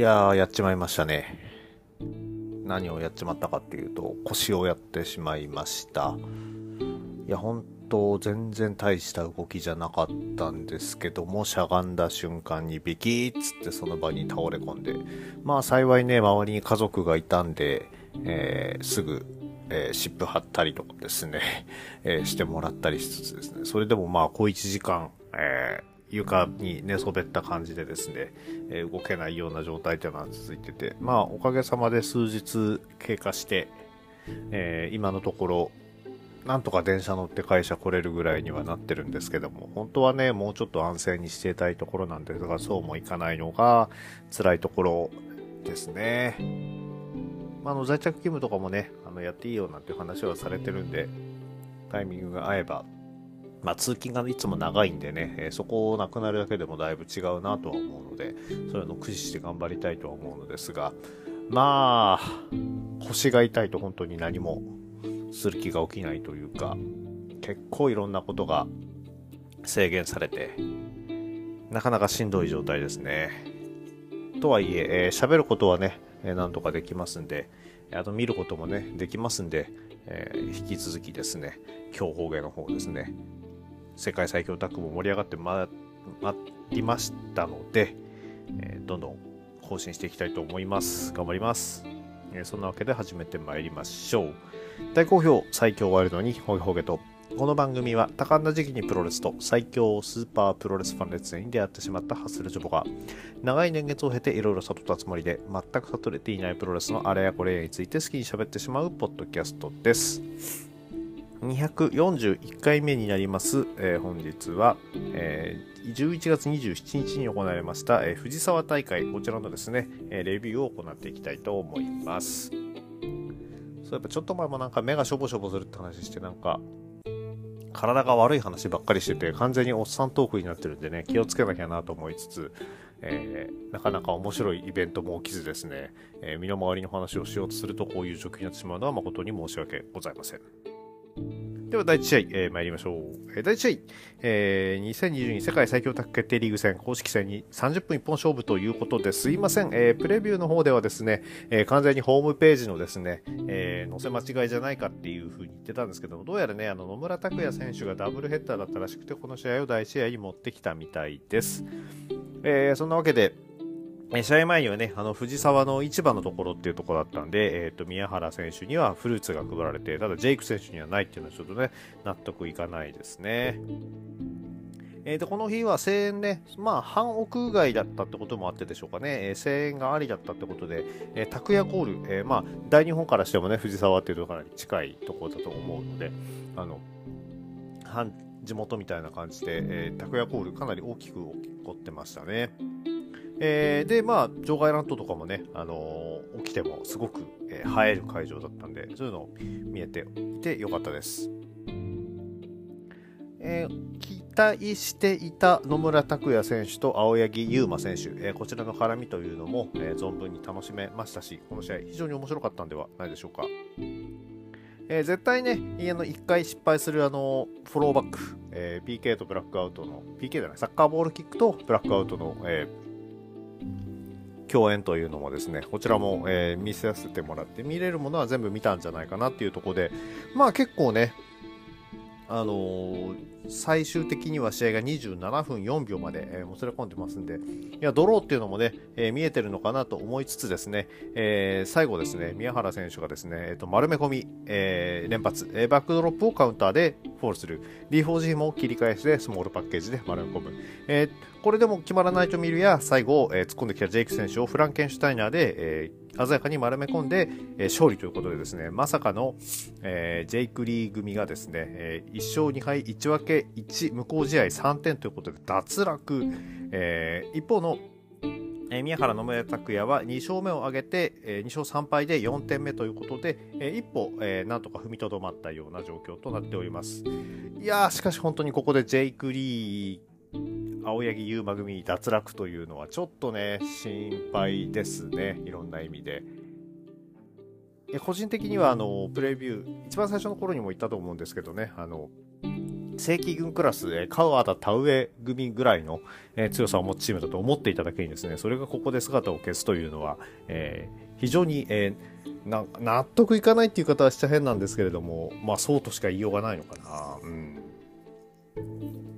やー、やっちまいましたね。何をやっちまったかっていうと、腰をやってしまいました。いや、本当全然大した動きじゃなかったんですけども、しゃがんだ瞬間にビキッつってその場に倒れ込んで、まあ幸いね、周りに家族がいたんで、えー、すぐ、えー、湿布貼ったりとかですね、えー、してもらったりしつつですね、それでもまあ小1時間、え床に寝そべった感じでですね、え動けないような状態というのは続いてて、まあおかげさまで数日経過して、え今のところなんとか電車乗って会社来れるぐらいにはなってるんですけども、本当はね、もうちょっと安静にしていたいところなんですが、そうもいかないのが辛いところですね。まあ、の在宅勤務とかもね、あのやっていいよなんて話はされてるんで、タイミングが合えば、まあ、通勤がいつも長いんでね、えー、そこをなくなるだけでもだいぶ違うなとは思うので、そういうのを駆使して頑張りたいとは思うのですが、まあ、腰が痛いと本当に何もする気が起きないというか、結構いろんなことが制限されて、なかなかしんどい状態ですね。とはいえ、えー、喋ることはね、えー、なんとかできますんで、あと見ることもね、できますんで、えー、引き続きですね、強方言の方ですね、世界最強タッグも盛り上がってま、まいましたので、えー、どんどん更新していきたいと思います。頑張ります。えー、そんなわけで始めてまいりましょう。大好評最強ワイルドにホゲホゲとこの番組は多感な時期にプロレスと最強スーパープロレスファン列に出会ってしまったハッスルジョボが長い年月を経ていろいろ悟ったつもりで全く悟れていないプロレスのあれやこれやについて好きに喋ってしまうポッドキャストです。241回目になります、えー、本日は、えー、11月27日に行われました、えー、藤沢大会こちらのですね、えレビューを行っていきたいと思います。そういえばちょっと前もなんか目がしょぼしょぼするって話してなんか体が悪い話ばっかりしてて完全におっさんトークになってるんでね気をつけなきゃなと思いつつ、えー、なかなか面白いイベントも起きずですね、えー、身の回りの話をしようとするとこういう状況になってしまうのは誠に申し訳ございません。では、第1試合、えー、参りましょう。え、第1試合、えー、2022世界最強タッグ決定リーグ戦公式戦に30分一本勝負ということですいません、えー、プレビューの方ではですね、えー、完全にホームページのですね、えー、載せ間違いじゃないかっていう風に言ってたんですけども、どうやらね、あの野村拓也選手がダブルヘッダーだったらしくて、この試合を第1試合に持ってきたみたいです。えー、そんなわけで、試合前にはね、あの、藤沢の市場のところっていうところだったんで、えっ、ー、と、宮原選手にはフルーツが配られて、ただジェイク選手にはないっていうのはちょっとね、納得いかないですね。えー、で、この日は声援ね、まあ、半屋外だったってこともあってでしょうかね、えー、声援がありだったってことで、えー、拓也コール、えー、まあ、大日本からしてもね、藤沢っていうとかなり近いところだと思うので、あの、半地元みたいな感じで、えー、拓也コールかなり大きく起こってましたね。えー、で、まあ、場外乱闘とかもね、あのー、起きてもすごく、えー、映える会場だったんで、そういうの見えていてよかったです。えー、期待していた野村拓也選手と青柳優馬選手、えー、こちらの絡みというのも、えー、存分に楽しめましたし、この試合非常に面白かったんではないでしょうか。えー、絶対ね、あの1回失敗するあのフォローバック、えー、PK とブラックアウトの、PK じゃない、サッカーボールキックとブラックアウトの、えー共演というのもですね、こちらも、えー、見せさせてもらって、見れるものは全部見たんじゃないかなっていうところで、まあ結構ね、あの、最終的には試合が27分4秒まで、えー、もつれ込んでますんで、いや、ドローっていうのもね、えー、見えてるのかなと思いつつですね、えー、最後ですね、宮原選手がですね、えー、と丸め込み、え、連発、え、バックドロップをカウンターでフォールする、D4G も切り返しでスモールパッケージで丸め込む、え、これでも決まらないと見るや、最後、え、突っ込んできたジェイク選手をフランケンシュタイナーで、え、鮮やかに丸め込んで、えー、勝利ということでですね、まさかの、えー、ジェイクリー組がですね、えー、1勝2敗1分け1無効試合3点ということで脱落、えー、一方のえ宮原野村拓也は2勝目を挙げて、え2勝3敗で4点目ということで、え一歩、えなんとか踏みとどまったような状況となっております。いやー、しかし本当にここでジェイク・リー青柳優馬組脱落というのはちょっとね、心配ですね。いろんな意味で。個人的にはあのプレビュー、一番最初の頃にも言ったと思うんですけどね、あの正規軍クラス、えー、川田田植組ぐらいの、え、強さを持つチームだと思っていただけにですね、それがここで姿を消すというのは、えー、非常に、えー、な納得いかないっていう方はしちゃ変なんですけれども、まあそうとしか言いようがないのかな。うん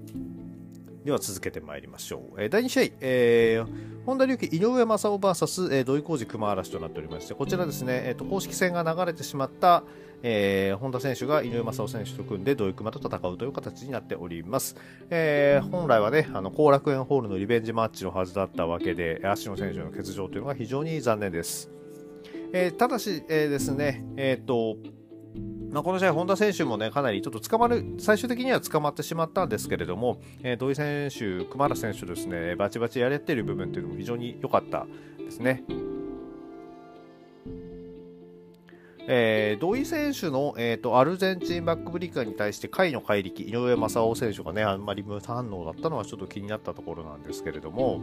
では続けてまいりましょう。えー、第2試合、えー、本田隆起、井上正雄 VS、えー、土井浩二熊嵐となっておりまして、こちらですね、えーと、公式戦が流れてしまった、えー、本田選手が井上正雄選手と組んで土井熊と戦うという形になっております。えー、本来はね、あの後楽園ホールのリベンジマッチのはずだったわけで、足野選手の欠場というのが非常に残念です。えー、ただし、えー、ですね、えっ、ー、と、まあ、この試合、本田選手もね、かなりちょっと捕まる、最終的には捕まってしまったんですけれども、えー、土井選手、熊原選手ですね、バチバチやれてる部分っていうのも非常に良かったですね。えー、土井選手の、えーと、アルゼンチンバックブリーカーに対して下位の怪力、井上正雄選手がね、あんまり無反応だったのはちょっと気になったところなんですけれども、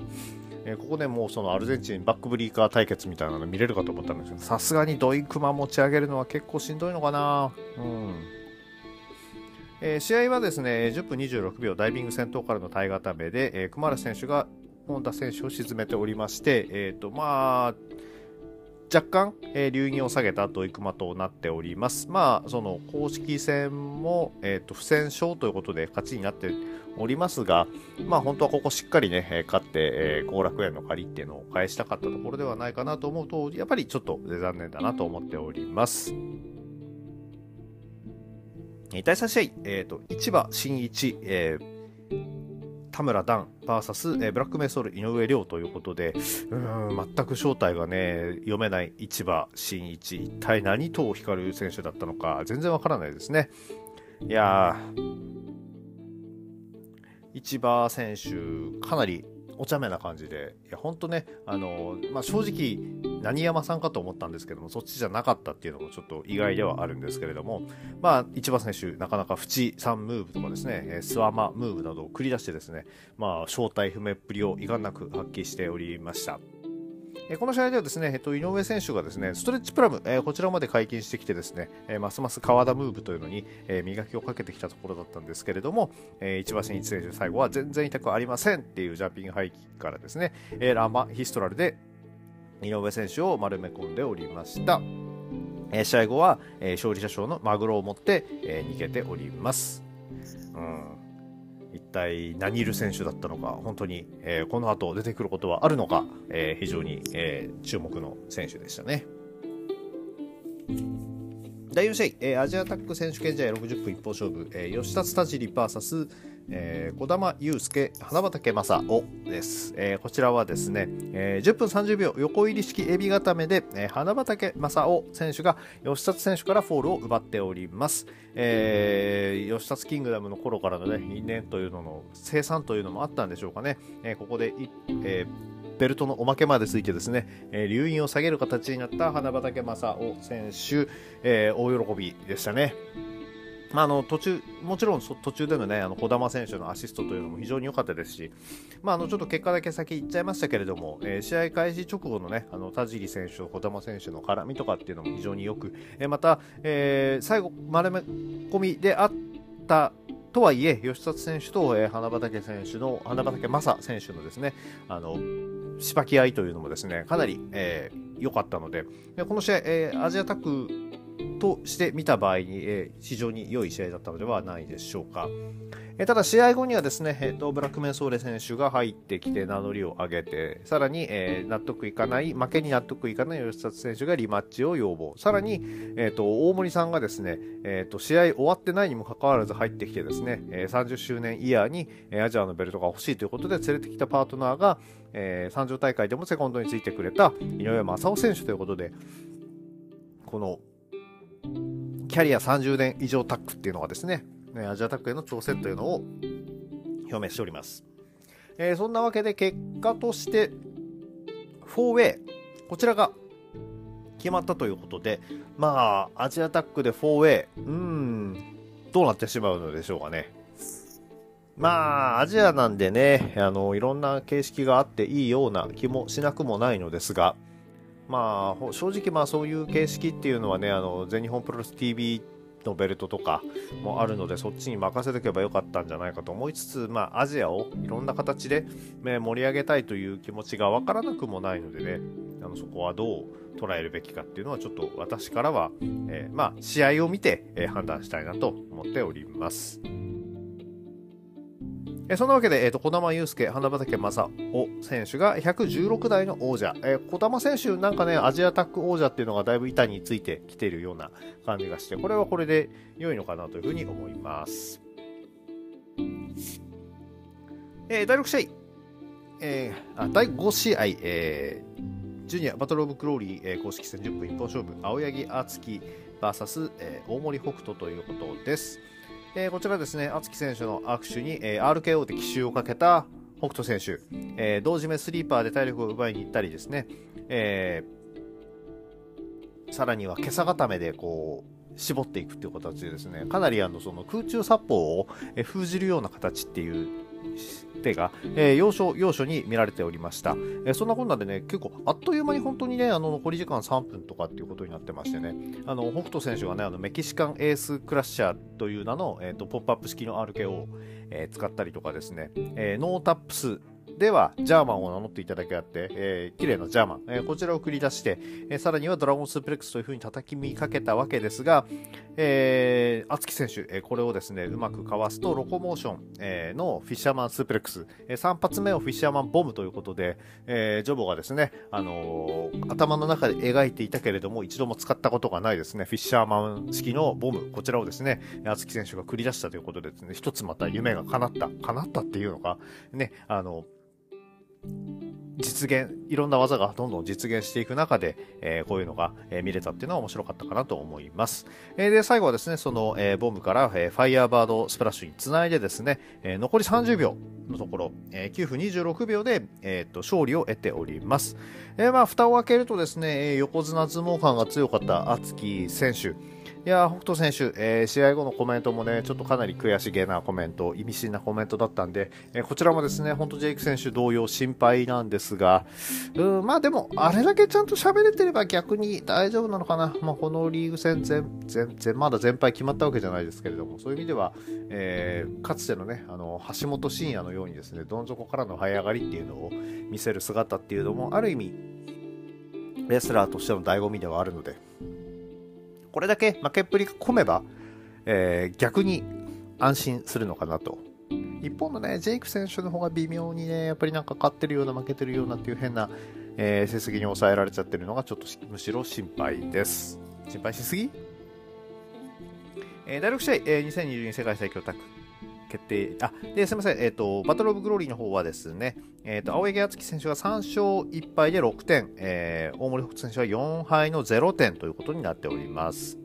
えー、ここでもうそのアルゼンチンバックブリーカー対決みたいなの見れるかと思ったんですけど、さすがに土井熊持ち上げるのは結構しんどいのかな。うんえー、試合はですね、10分26秒ダイビング戦闘からの体固めで、えー、熊原選手が本田選手を沈めておりまして、えーとまあ、若干、えー、流儀を下げた土井熊となっております。まあ、その公式戦も、えーと、不戦勝ということで勝ちになっておりますが、まあ、本当はここしっかりね、勝って、えー、後楽園の借りっていうのを返したかったところではないかなと思うと、やっぱりちょっと残念だなと思っております。第3試合、えーと、市場新一、えー田村段 VS、えー、ブラックメイソール井上亮ということで、うん全く正体がね、読めない市場真一、一体何と光る選手だったのか、全然わからないですね。いやー、市場選手、かなりお茶目な感じで、いや、ほんとね、あの、まあ、正直、何山さんかと思ったんですけども、そっちじゃなかったっていうのもちょっと意外ではあるんですけれども、まあ、市場選手、なかなか縁3ムーブとかですね、スワマムーブなどを繰り出してですね、まあ、正体不明っぷりを遺憾なく発揮しておりました。えこの試合ではですね、えっと、井上選手がですね、ストレッチプラム、えこちらまで解禁してきてですね、えますます川田ムーブというのに、え磨きをかけてきたところだったんですけれども、え一馬身一選手最後は全然痛くありませんっていうジャンピング排気からですね、えラマヒストラルで井上選手を丸め込んでおりました。え試合後は、え勝利者賞のマグロを持って、え逃げております。うん体何いる選手だったのか、本当に、えー、この後出てくることはあるのか、えー、非常に、えー、注目の選手でしたね。第4試合、えー、アジアタック選手権試合60分一方勝負、えー、吉田田尻 VS、えー、小玉祐介、花畑正雄です、えー、こちらはですね、えー、10分30秒横入り式エビ固めで、えー、花畑正雄選手が吉田選手からフォールを奪っております、えー、吉田キングダムの頃からのね因縁というのの生産というのもあったんでしょうかね、えー、ここでえーベルトのおまけまでついてですね、えー、留飲を下げる形になった花畑正雄選手、えー、大喜びでしたね。まあ、あの途中もちろん途中での,、ね、あの児玉選手のアシストというのも非常に良かったですし、まあ、あのちょっと結果だけ先行っちゃいましたけれども、えー、試合開始直後の,、ね、あの田尻選手と児玉選手の絡みとかっていうのも非常によく、えー、また、えー、最後、丸め込みであったとはいえ、吉田選手と、えー、花畑選手の、花畑正選手のですね、あの、しばき合いというのもですね、かなり良、えー、かったので、でこの試合、えー、アジアタックとして見た場合に、えー、非常に良い試合だったのではないでしょうか。えー、ただ試合後にはですね、えーと、ブラックメンソーレ選手が入ってきて名乗りを上げて、さらに、えー、納得いかない、負けに納得いかない吉達選手がリマッチを要望。さらに、えーと、大森さんがですね、えーと、試合終わってないにもかかわらず入ってきてですね、えー、30周年イヤーに、え、アジアのベルトが欲しいということで連れてきたパートナーが、えー、三条大会でもセコンドについてくれた井上正雄選手ということで、このキャリア30年以上タックっていうのはですね、アジアタックへの挑戦というのを表明しております。えー、そんなわけで結果として 4way こちらが決まったということで、まあ、アジアタックで 4way、うん、どうなってしまうのでしょうかね。まあ、アジアなんでね、あの、いろんな形式があっていいような気もしなくもないのですが、まあ、正直まあそういう形式っていうのはね、あの、全日本プロレス TV のベルトとかもあるのでそっちに任せておけばよかったんじゃないかと思いつつ、まあ、アジアをいろんな形で、ね、盛り上げたいという気持ちが分からなくもないのでねあのそこはどう捉えるべきかっていうのはちょっと私からは、えー、まあ、試合を見て、えー、判断したいなと思っております。えそんなわけで、えーと、小玉祐介、花畑正夫選手が116代の王者、えー、小玉選手なんかね、アジアタック王者っていうのがだいぶ板についてきているような感じがして、これはこれで良いのかなというふうに思います。えー、第6試合、えー、あ第5試合、えー、ジュニアバトルオブクローリー、えー、公式戦10分一本勝負、青柳敦樹 VS、えー、大森北斗ということです。えー、こちらですね、敦貴選手の握手に、えー、RKO で奇襲をかけた北斗選手、えー、同時めスリーパーで体力を奪いに行ったりですね、えー、さらには今朝固めでこう絞っていくという形でですね、かなりあのその空中殺法を封じるような形っていう手が、えー、要所要所に見られておりました、えー、そんなこんなでね結構あっという間に本当にねあの残り時間3分とかっていうことになってましてね。あの北斗選手がねあのメキシカンエースクラッシャーという名の、えーと、ポップアップ式の RK を、えー、使ったりとかですね、えノータップスではジャーマンを名乗っていただけあって、えー、綺麗なジャーマン、えー、こちらを繰り出して、えー、さらにはドラゴンスープレックスという風に叩き見かけたわけですが、えー、厚木選手、えー、これをですね、うまくかわすと、ロコモーション、えー、のフィッシャーマンスープレックス、えー、3発目をフィッシャーマンボムということで、えー、ジョボがですね、あのー、頭の中で描いていたけれども、一度も使ったことがないですね、フィッシャーマン式のボム、こちらをですね、厚木選手が繰り出したということでですね、一つまた夢が叶った、叶ったっていうのか、ね、あの、実現、いろんな技がどんどん実現していく中で、えー、こういうのが、えー、見れたっていうのは面白かったかなと思います。えー、で、最後はですね、その、えボムから、えファイヤーバードスプラッシュにつないでですね、え残り30秒のところ、え9分26秒で、えーと、勝利を得ております。えまあ、蓋を開けるとですね、横綱相撲感が強かった敦樹選手、いや北斗選手、えー、試合後のコメントもね、ちょっとかなり悔しげなコメント、意味深なコメントだったんで、えー、こちらもですね、本当ジェイク選手同様心配なんですが、うん、まあでも、あれだけちゃんと喋れてれば逆に大丈夫なのかな。まあ、このリーグ戦全、全、全、まだ全敗決まったわけじゃないですけれども、そういう意味では、えー、かつてのね、あの、橋本真也のようにですね、どん底からの這い上がりっていうのを見せる姿っていうのも、ある意味、レスラーとしての醍醐味ではあるので、これだけ負けっぷりが込めば、えー、逆に安心するのかなと。一方のね、ジェイク選手の方が微妙にね、やっぱりなんか勝ってるような負けてるようなっていう変な、えー、成績に抑えられちゃってるのがちょっとむしろ心配です。心配しすぎ？えー、第6試合、えー、2022世界最強タッグ決定、あ、で、すみません、えっ、ー、と、バトルオブグローリーの方はですね、えっ、ー、と、青柳敦樹選手が3勝1敗で6点、えー、大森北選手は4敗の0点ということになっております。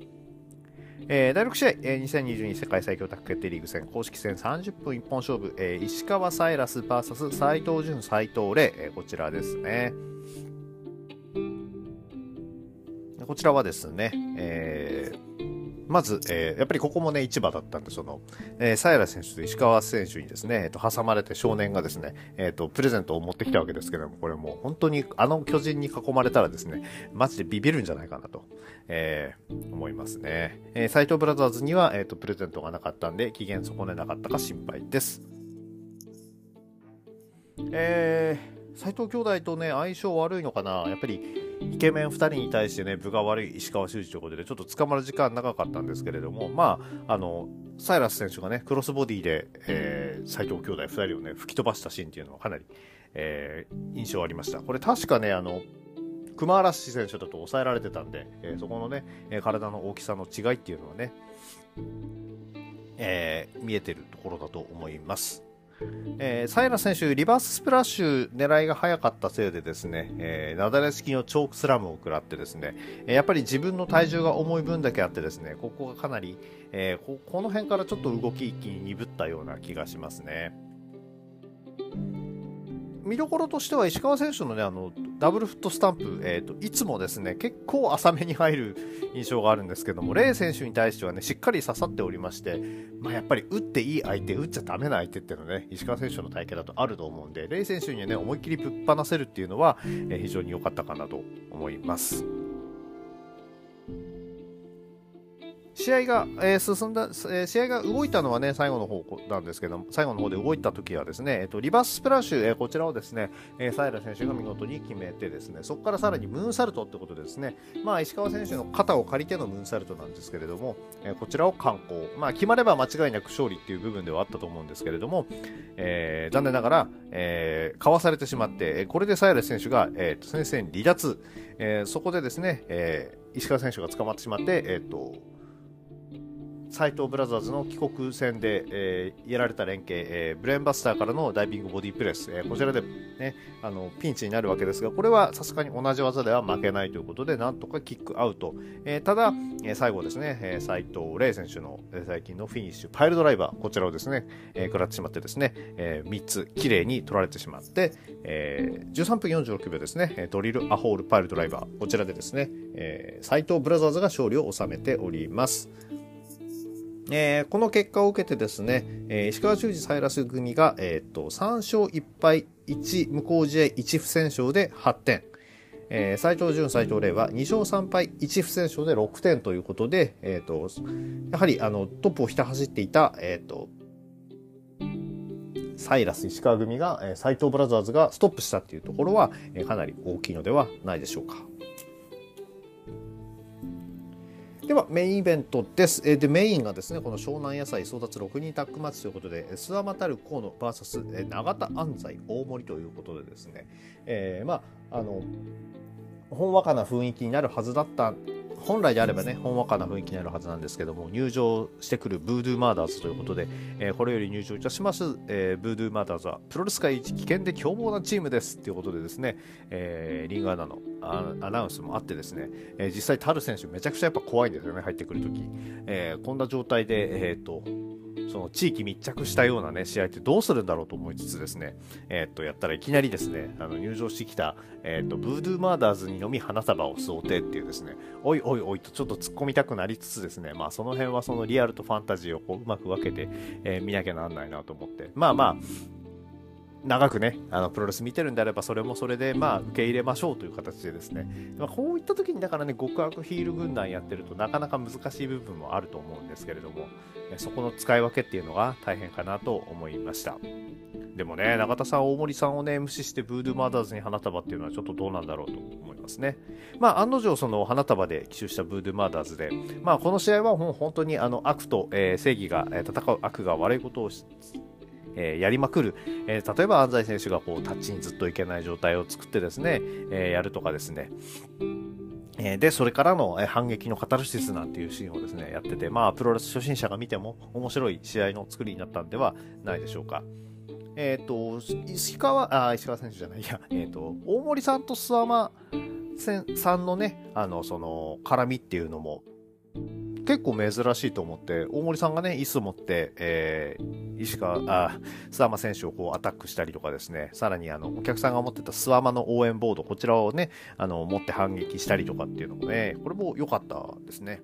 えー、第6試合、えー、2022世界最強タッグ決定リーグ戦。公式戦30分一本勝負、えー、石川サイラス VS 斎藤潤斎藤麗、えー、こちらですね。こちらはですね、えー、まず、えー、やっぱりここもね、市場だったんで、その、えー、サイラ選手と石川選手にですね、えー、と挟まれて少年がですね、えっ、ー、と、プレゼントを持ってきたわけですけども、これもう本当にあの巨人に囲まれたらですね、マジでビビるんじゃないかなと、えー、思いますね。えー、斎藤ブラザーズには、えっ、ー、と、プレゼントがなかったんで、機嫌損ねなかったか心配です。えー、斎藤兄弟とね、相性悪いのかなやっぱり、イケメン2人に対してね、分が悪い石川修司ということで、ちょっと捕まる時間長かったんですけれども、まあ、あの、サイラス選手がね、クロスボディで、えー、斎藤兄弟2人をね、吹き飛ばしたシーンっていうのはかなり、えー、印象ありました。これ確かね、あの、熊嵐選手だと抑えられてたんで、えー、そこのね、え体の大きさの違いっていうのはね、えー、見えてるところだと思います。えー、サイラ選手、リバーススプラッシュ狙いが早かったせいでですね、えー、なだれ式のチョークスラムを食らってですね、やっぱり自分の体重が重い分だけあってですね、ここがかなり、えー、ここの辺からちょっと動き一気に鈍ったような気がしますね。見どころとしては石川選手のね、あの、ダブルフットスタンプ、えっ、ー、と、いつもですね、結構浅めに入る印象があるんですけども、レイ選手に対してはね、しっかり刺さっておりまして、まあ、やっぱり打っていい相手、打っちゃダメな相手っていうのはね、石川選手の体型だとあると思うんで、レイ選手にはね、思いっきりぶっ放せるっていうのは、えー、非常に良かったかなと思います。試合が、えー、進んだ、えー、試合が動いたのはね、最後の方なんですけども、最後の方で動いた時はですね、えっ、ー、と、リバーススプラッシュ、え、こちらをですね、え、サイラ選手が見事に決めてですね、そこからさらにムーンサルトってことですね、まあ、石川選手の肩を借りてのムーンサルトなんですけれども、え、こちらを観光。まあ、決まれば間違いなく勝利っていう部分ではあったと思うんですけれども、え、残念ながら、え、かわされてしまって、これでサイラ選手が、えー、と先生に離脱、え、そこでですね、え、石川選手が捕まってしまって、えっ、と、斎藤ブラザーズの帰国戦で、えー、やられた連携、えー、ブレーンバスターからのダイビングボディプレス、えー、こちらで、ね、あのピンチになるわけですが、これはさすがに同じ技では負けないということで、なんとかキックアウト。えー、ただ、えー、最後ですね、えー、斉藤麗選手の、えー、最近のフィニッシュ、パイルドライバー、こちらをですね、えー、食らってしまってですね、えー、3つ綺麗に取られてしまって、えー、13分46秒ですね、ドリルアホールパイルドライバー、こちらでですね、えー、斉藤ブラザーズが勝利を収めております。えー、この結果を受けてですね、えー、石川修司サイラス組が、えー、と3勝1敗1無効試合1不戦勝で8点、えー、藤潤、斉藤麗は2勝3敗1不戦勝で6点ということで、えー、とやはりあのトップをひた走っていた、えー、とサイラス石川組が、えー、藤ブラザーズがストップしたっていうところは、えー、かなり大きいのではないでしょうか。ではメインイベントです。えでメインがですねこの湘南野菜争奪6人タッグマッチということで諏訪又る河野 VS 永田安西大森ということでですね、えー、まああのほんわかな雰囲気になるはずだった本来であればね、ほんわかな雰囲気になるはずなんですけども、入場してくるブードゥーマーダーズということで、えー、これより入場いたします、えー、ブードゥーマーダーズは、プロレス界一危険で凶暴なチームですということでですね、えー、リングアナのアナウンスもあってですね、え、実際、タル選手めちゃくちゃやっぱ怖いんですよね、入ってくるとき。え、こんな状態で、えっ、と、その地域密着したようなね、試合ってどうするんだろうと思いつつですね、えー、っと、やったらいきなりですね、あの、入場してきた、えー、っと、ブードゥーマーダーズにのみ花束を想定っていうですね、おいおいおいとちょっと突っ込みたくなりつつですね、まあ、その辺はそのリアルとファンタジーをこう、うまく分けて、えー、見なきゃなんないなと思って、まあまあ、長くね、あのプロレス見てるんであれば、それもそれで、まあ、受け入れましょうという形でですね、まあ、こういった時に、だからね、極悪ヒール軍団やってるとなかなか難しい部分もあると思うんですけれども、そこの使い分けっていうのが大変かなと思いました。でもね、永田さん、大森さんをね、無視してブードゥーマーダーズに花束っていうのはちょっとどうなんだろうと思いますね。まあ、案の定、その花束で奇襲したブードゥーマーダーズで、まあ、この試合はもう本当にあの悪と、えー、正義が、戦う悪が悪いことをえー、やりまくる、えー、例えば安西選手がこうタッチにずっといけない状態を作ってですね、えー、やるとかですね、えで、それからの、反撃のカタルシスなんていうシーンをですね、やってて、まあ、プロレス初心者が見ても面白い試合の作りになったんではないでしょうか。えっ、と、石川、あ、石川選手じゃない、いや、えっ、と、大森さんと諏訪間さんのね、あの、その、絡みっていうのも、結構珍しいと思って、大森さんがね、椅子持って、えー、石川、あ、諏訪間選手をこうアタックしたりとかですね、さらにあの、お客さんが持ってた諏訪間の応援ボード、こちらをね、あの、持って反撃したりとかっていうのもね、これも良かったですね。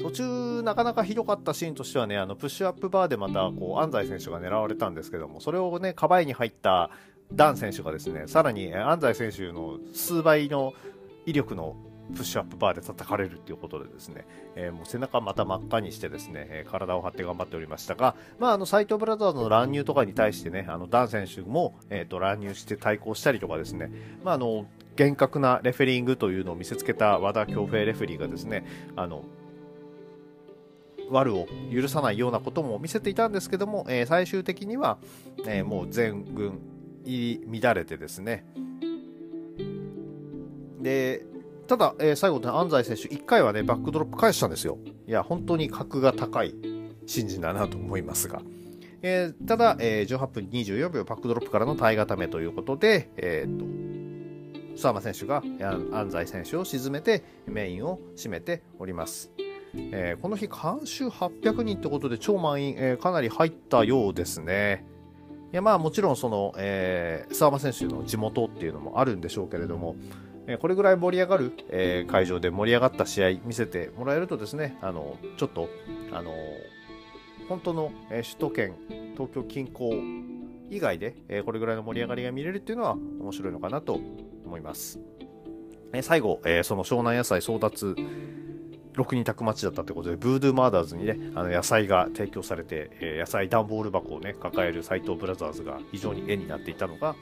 途中、なかなかひどかったシーンとしてはね、あの、プッシュアップバーでまた、こう、安西選手が狙われたんですけども、それをね、カバイに入ったダン選手がですね、さらに安西選手の数倍の威力のプッシュアップバーで叩かれるっていうことでですね、えー、もう背中また真っ赤にしてですね、え、体を張って頑張っておりましたが、まあ、あの、斎藤ブラザーズの乱入とかに対してね、あの、ダン選手も、えっ、ー、と、乱入して対抗したりとかですね、まあ、あの、厳格なレフェリングというのを見せつけた和田強兵レフェリーがですね、あの、悪を許さないようなことも見せていたんですけども、えー、最終的には、えー、もう全軍入り乱れてですね、で、ただ、えー、最後、安西選手、1回はね、バックドロップ返したんですよ。いや、本当に格が高い新人だなと思いますが。えー、ただ、えー、18分24秒バックドロップからの耐え固めということで、えー、っと、諏訪間選手が安西選手を沈めてメインを締めております。えー、この日、監修800人ってことで超満員、えー、かなり入ったようですね。いやまあもちろんその、えー、諏訪間選手の地元っていうのもあるんでしょうけれども、えこれぐらい盛り上がる、え会場で盛り上がった試合見せてもらえるとですね、あのちょっと、あの本当の、え首都圏、東京近郊以外で、えこれぐらいの盛り上がりが見れるっていうのは面白いのかなと思います。え最後、えその湘南野菜争奪6人宅待ちだったということで、ブードゥーマーダーズにね、あの野菜が提供されて、え、野菜段ボール箱をね、抱える斎藤ブラザーズが非常に絵になっていたのが、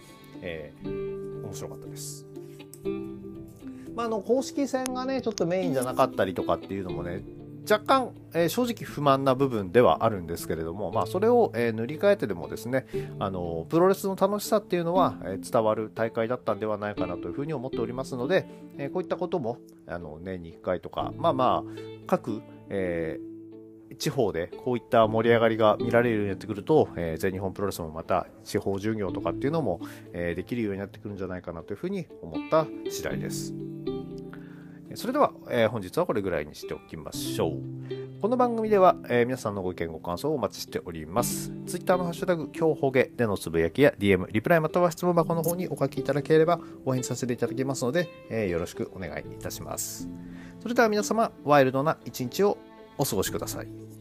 えー、面白かったです。まあ、あの公式戦がねちょっとメインじゃなかったりとかっていうのもね若干、えー、正直不満な部分ではあるんですけれども、まあ、それを、えー、塗り替えてでもですねあのプロレスの楽しさっていうのは、えー、伝わる大会だったんではないかなというふうに思っておりますので、えこういったこともあの年に1回とかまあまあ各、え地方でこういった盛り上がりが見られるようになってくると、えー、全日本プロレスもまた地方巡業とかっていうのも、えー、できるようになってくるんじゃないかなというふうに思った次第です。それでは、えー、本日はこれぐらいにしておきましょう。この番組では、えー、皆さんのご意見ご感想をお待ちしております。Twitter のハッシュタグ、今日ほげでのつぶやきや DM、リプライまたは質問箱の方にお書きいただければ応援させていただきますので、えー、よろしくお願いいたします。それでは皆様、ワイルドな一日をお過ごしください。